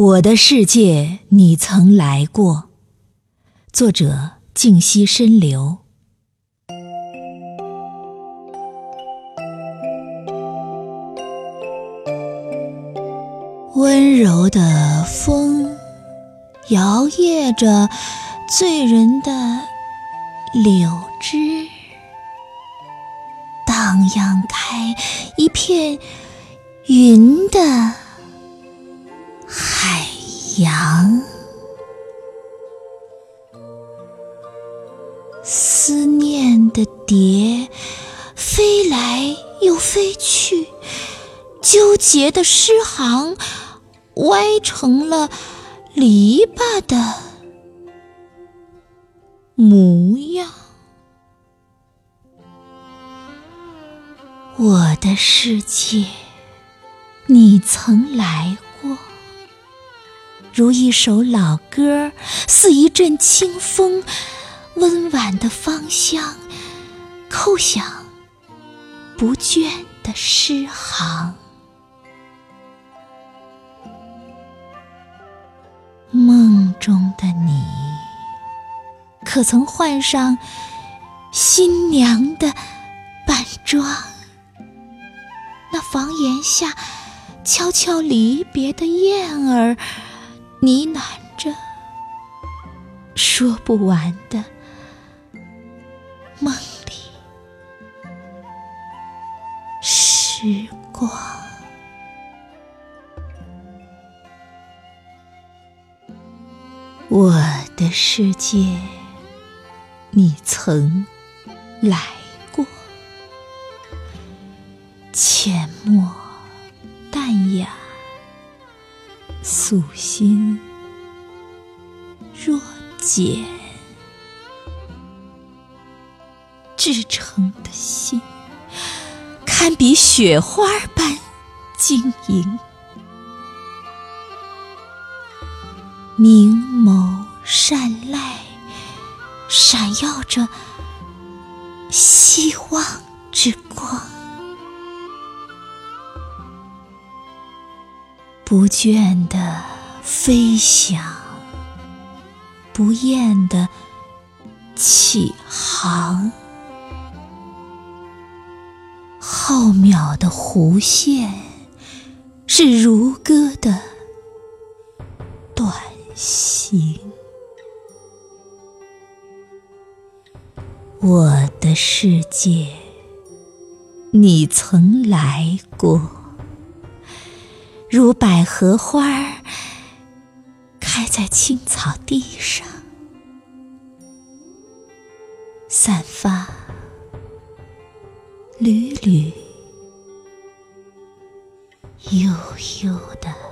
我的世界，你曾来过。作者：静溪深流。温柔的风，摇曳着醉人的柳枝，荡漾开一片云的。羊，思念的蝶飞来又飞去，纠结的诗行歪成了篱笆的模样。我的世界，你曾来过。如一首老歌，似一阵清风，温婉的芳香，叩响不倦的诗行。梦中的你，可曾换上新娘的扮装？那房檐下悄悄离别的燕儿。呢喃着说不完的梦里时光，我的世界，你曾来过，浅墨素心若茧，至诚的心，堪比雪花般晶莹。明眸善睐，闪耀着希望之光。不倦的飞翔，不厌的起航，浩渺的弧线是如歌的短行。我的世界，你曾来过。如百合花开在青草地上，散发缕缕悠悠的。